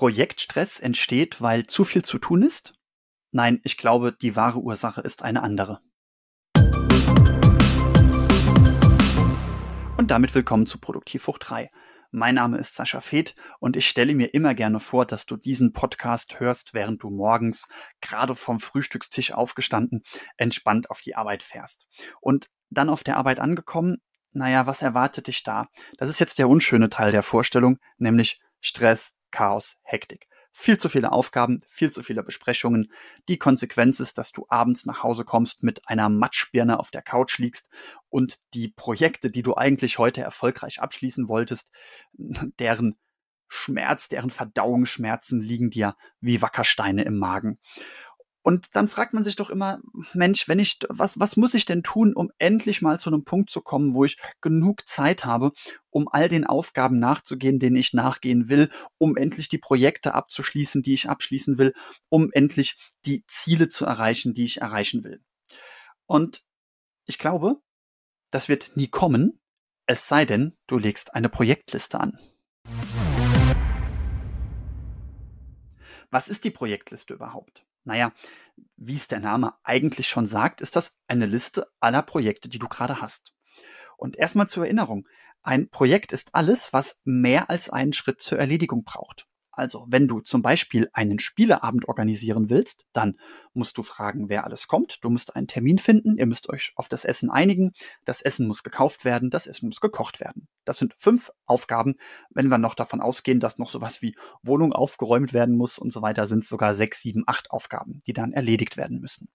Projektstress entsteht, weil zu viel zu tun ist? Nein, ich glaube, die wahre Ursache ist eine andere. Und damit willkommen zu Produktiv hoch 3. Mein Name ist Sascha Feth und ich stelle mir immer gerne vor, dass du diesen Podcast hörst, während du morgens gerade vom Frühstückstisch aufgestanden entspannt auf die Arbeit fährst. Und dann auf der Arbeit angekommen, naja, was erwartet dich da? Das ist jetzt der unschöne Teil der Vorstellung, nämlich Stress, Chaos, Hektik. Viel zu viele Aufgaben, viel zu viele Besprechungen. Die Konsequenz ist, dass du abends nach Hause kommst, mit einer Matschbirne auf der Couch liegst und die Projekte, die du eigentlich heute erfolgreich abschließen wolltest, deren Schmerz, deren Verdauungsschmerzen liegen dir wie Wackersteine im Magen. Und dann fragt man sich doch immer, Mensch, wenn ich, was, was muss ich denn tun, um endlich mal zu einem Punkt zu kommen, wo ich genug Zeit habe, um all den Aufgaben nachzugehen, denen ich nachgehen will, um endlich die Projekte abzuschließen, die ich abschließen will, um endlich die Ziele zu erreichen, die ich erreichen will. Und ich glaube, das wird nie kommen, es sei denn, du legst eine Projektliste an. Was ist die Projektliste überhaupt? Naja, wie es der Name eigentlich schon sagt, ist das eine Liste aller Projekte, die du gerade hast. Und erstmal zur Erinnerung, ein Projekt ist alles, was mehr als einen Schritt zur Erledigung braucht. Also, wenn du zum Beispiel einen Spieleabend organisieren willst, dann musst du fragen, wer alles kommt. Du musst einen Termin finden. Ihr müsst euch auf das Essen einigen. Das Essen muss gekauft werden. Das Essen muss gekocht werden. Das sind fünf Aufgaben. Wenn wir noch davon ausgehen, dass noch sowas wie Wohnung aufgeräumt werden muss und so weiter, sind es sogar sechs, sieben, acht Aufgaben, die dann erledigt werden müssen.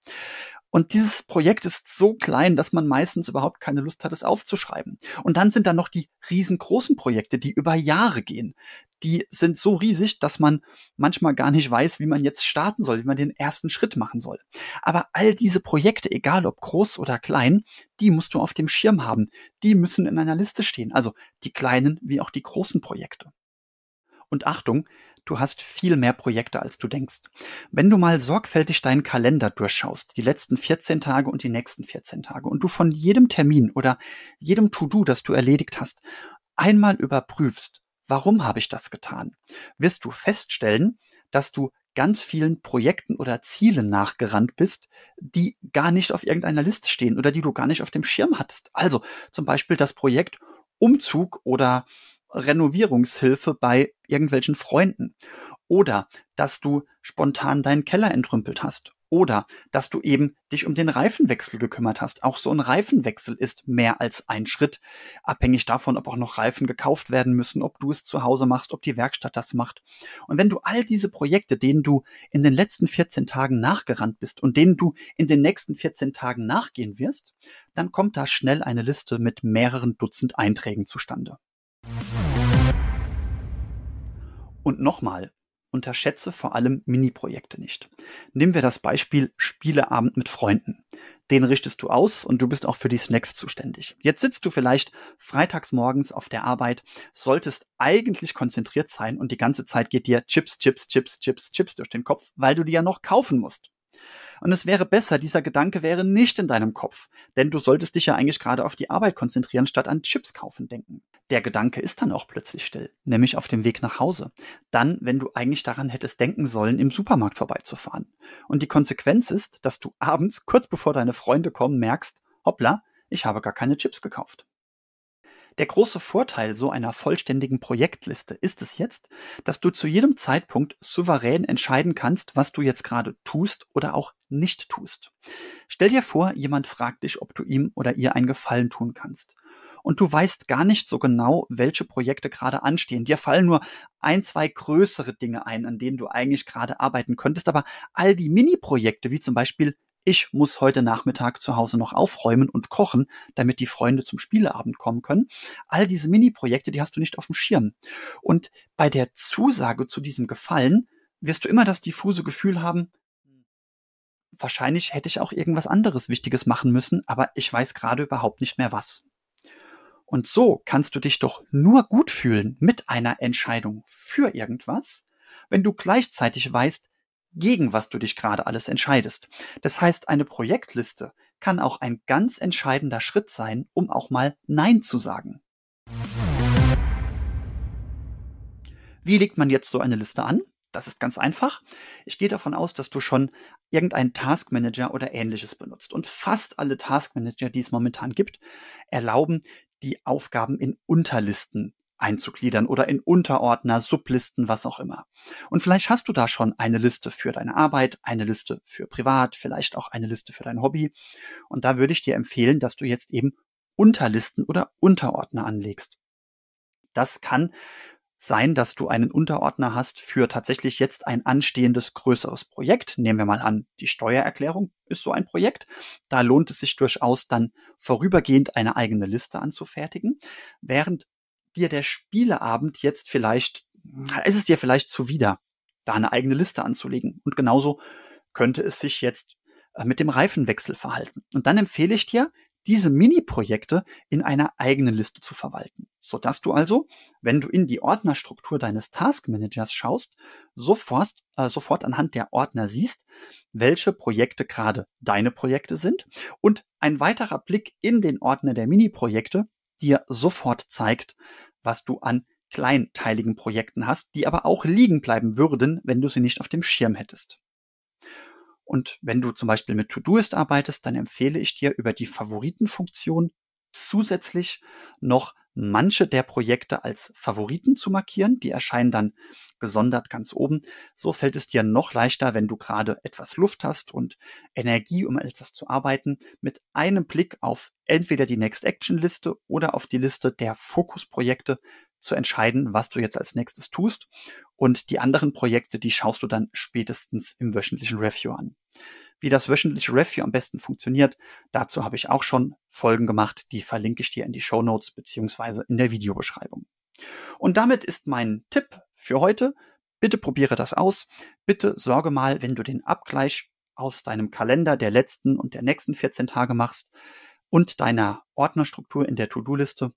Und dieses Projekt ist so klein, dass man meistens überhaupt keine Lust hat, es aufzuschreiben. Und dann sind da noch die riesengroßen Projekte, die über Jahre gehen. Die sind so riesig, dass man manchmal gar nicht weiß, wie man jetzt starten soll, wie man den ersten Schritt machen soll. Aber all diese Projekte, egal ob groß oder klein, die musst du auf dem Schirm haben. Die müssen in einer Liste stehen. Also die kleinen wie auch die großen Projekte. Und Achtung, du hast viel mehr Projekte, als du denkst. Wenn du mal sorgfältig deinen Kalender durchschaust, die letzten 14 Tage und die nächsten 14 Tage, und du von jedem Termin oder jedem To-Do, das du erledigt hast, einmal überprüfst, warum habe ich das getan, wirst du feststellen, dass du ganz vielen Projekten oder Zielen nachgerannt bist, die gar nicht auf irgendeiner Liste stehen oder die du gar nicht auf dem Schirm hattest. Also zum Beispiel das Projekt Umzug oder Renovierungshilfe bei irgendwelchen Freunden. Oder dass du spontan deinen Keller entrümpelt hast. Oder dass du eben dich um den Reifenwechsel gekümmert hast. Auch so ein Reifenwechsel ist mehr als ein Schritt, abhängig davon, ob auch noch Reifen gekauft werden müssen, ob du es zu Hause machst, ob die Werkstatt das macht. Und wenn du all diese Projekte, denen du in den letzten 14 Tagen nachgerannt bist und denen du in den nächsten 14 Tagen nachgehen wirst, dann kommt da schnell eine Liste mit mehreren Dutzend Einträgen zustande. Und nochmal, unterschätze vor allem Mini-Projekte nicht. Nehmen wir das Beispiel Spieleabend mit Freunden. Den richtest du aus und du bist auch für die Snacks zuständig. Jetzt sitzt du vielleicht freitags morgens auf der Arbeit, solltest eigentlich konzentriert sein und die ganze Zeit geht dir Chips, Chips, Chips, Chips, Chips durch den Kopf, weil du die ja noch kaufen musst. Und es wäre besser, dieser Gedanke wäre nicht in deinem Kopf, denn du solltest dich ja eigentlich gerade auf die Arbeit konzentrieren, statt an Chips kaufen denken. Der Gedanke ist dann auch plötzlich still, nämlich auf dem Weg nach Hause. Dann, wenn du eigentlich daran hättest denken sollen, im Supermarkt vorbeizufahren. Und die Konsequenz ist, dass du abends, kurz bevor deine Freunde kommen, merkst, hoppla, ich habe gar keine Chips gekauft. Der große Vorteil so einer vollständigen Projektliste ist es jetzt, dass du zu jedem Zeitpunkt souverän entscheiden kannst, was du jetzt gerade tust oder auch nicht tust. Stell dir vor, jemand fragt dich, ob du ihm oder ihr einen Gefallen tun kannst. Und du weißt gar nicht so genau, welche Projekte gerade anstehen. Dir fallen nur ein, zwei größere Dinge ein, an denen du eigentlich gerade arbeiten könntest. Aber all die Mini-Projekte, wie zum Beispiel ich muss heute Nachmittag zu Hause noch aufräumen und kochen, damit die Freunde zum Spieleabend kommen können. All diese Mini-Projekte, die hast du nicht auf dem Schirm. Und bei der Zusage zu diesem Gefallen wirst du immer das diffuse Gefühl haben, wahrscheinlich hätte ich auch irgendwas anderes Wichtiges machen müssen, aber ich weiß gerade überhaupt nicht mehr was. Und so kannst du dich doch nur gut fühlen mit einer Entscheidung für irgendwas, wenn du gleichzeitig weißt, gegen was du dich gerade alles entscheidest. Das heißt, eine Projektliste kann auch ein ganz entscheidender Schritt sein, um auch mal Nein zu sagen. Wie legt man jetzt so eine Liste an? Das ist ganz einfach. Ich gehe davon aus, dass du schon irgendeinen Taskmanager oder ähnliches benutzt. Und fast alle Taskmanager, die es momentan gibt, erlauben, die Aufgaben in Unterlisten einzugliedern oder in Unterordner, Sublisten, was auch immer. Und vielleicht hast du da schon eine Liste für deine Arbeit, eine Liste für privat, vielleicht auch eine Liste für dein Hobby. Und da würde ich dir empfehlen, dass du jetzt eben Unterlisten oder Unterordner anlegst. Das kann sein, dass du einen Unterordner hast für tatsächlich jetzt ein anstehendes größeres Projekt. Nehmen wir mal an, die Steuererklärung ist so ein Projekt. Da lohnt es sich durchaus dann vorübergehend eine eigene Liste anzufertigen, während dir der Spieleabend jetzt vielleicht, ist es dir vielleicht zuwider, da eine eigene Liste anzulegen. Und genauso könnte es sich jetzt äh, mit dem Reifenwechsel verhalten. Und dann empfehle ich dir, diese Mini-Projekte in einer eigenen Liste zu verwalten, sodass du also, wenn du in die Ordnerstruktur deines Task Managers schaust, sofort, äh, sofort anhand der Ordner siehst, welche Projekte gerade deine Projekte sind und ein weiterer Blick in den Ordner der Mini-Projekte dir sofort zeigt, was du an kleinteiligen Projekten hast, die aber auch liegen bleiben würden, wenn du sie nicht auf dem Schirm hättest. Und wenn du zum Beispiel mit Todoist arbeitest, dann empfehle ich dir über die Favoritenfunktion zusätzlich noch manche der Projekte als Favoriten zu markieren. Die erscheinen dann gesondert ganz oben. So fällt es dir noch leichter, wenn du gerade etwas Luft hast und Energie, um etwas zu arbeiten, mit einem Blick auf entweder die Next Action Liste oder auf die Liste der Fokusprojekte zu entscheiden, was du jetzt als nächstes tust. Und die anderen Projekte, die schaust du dann spätestens im wöchentlichen Review an. Wie das wöchentliche Review am besten funktioniert, dazu habe ich auch schon Folgen gemacht, die verlinke ich dir in die Show Notes beziehungsweise in der Videobeschreibung. Und damit ist mein Tipp für heute. Bitte probiere das aus. Bitte sorge mal, wenn du den Abgleich aus deinem Kalender der letzten und der nächsten 14 Tage machst und deiner Ordnerstruktur in der To-Do-Liste,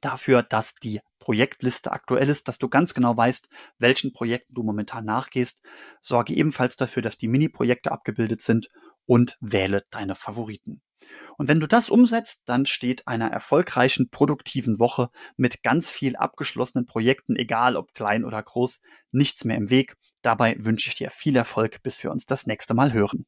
dafür, dass die Projektliste aktuell ist, dass du ganz genau weißt, welchen Projekten du momentan nachgehst. Sorge ebenfalls dafür, dass die Mini-Projekte abgebildet sind und wähle deine Favoriten. Und wenn du das umsetzt, dann steht einer erfolgreichen, produktiven Woche mit ganz viel abgeschlossenen Projekten, egal ob klein oder groß, nichts mehr im Weg. Dabei wünsche ich dir viel Erfolg, bis wir uns das nächste Mal hören.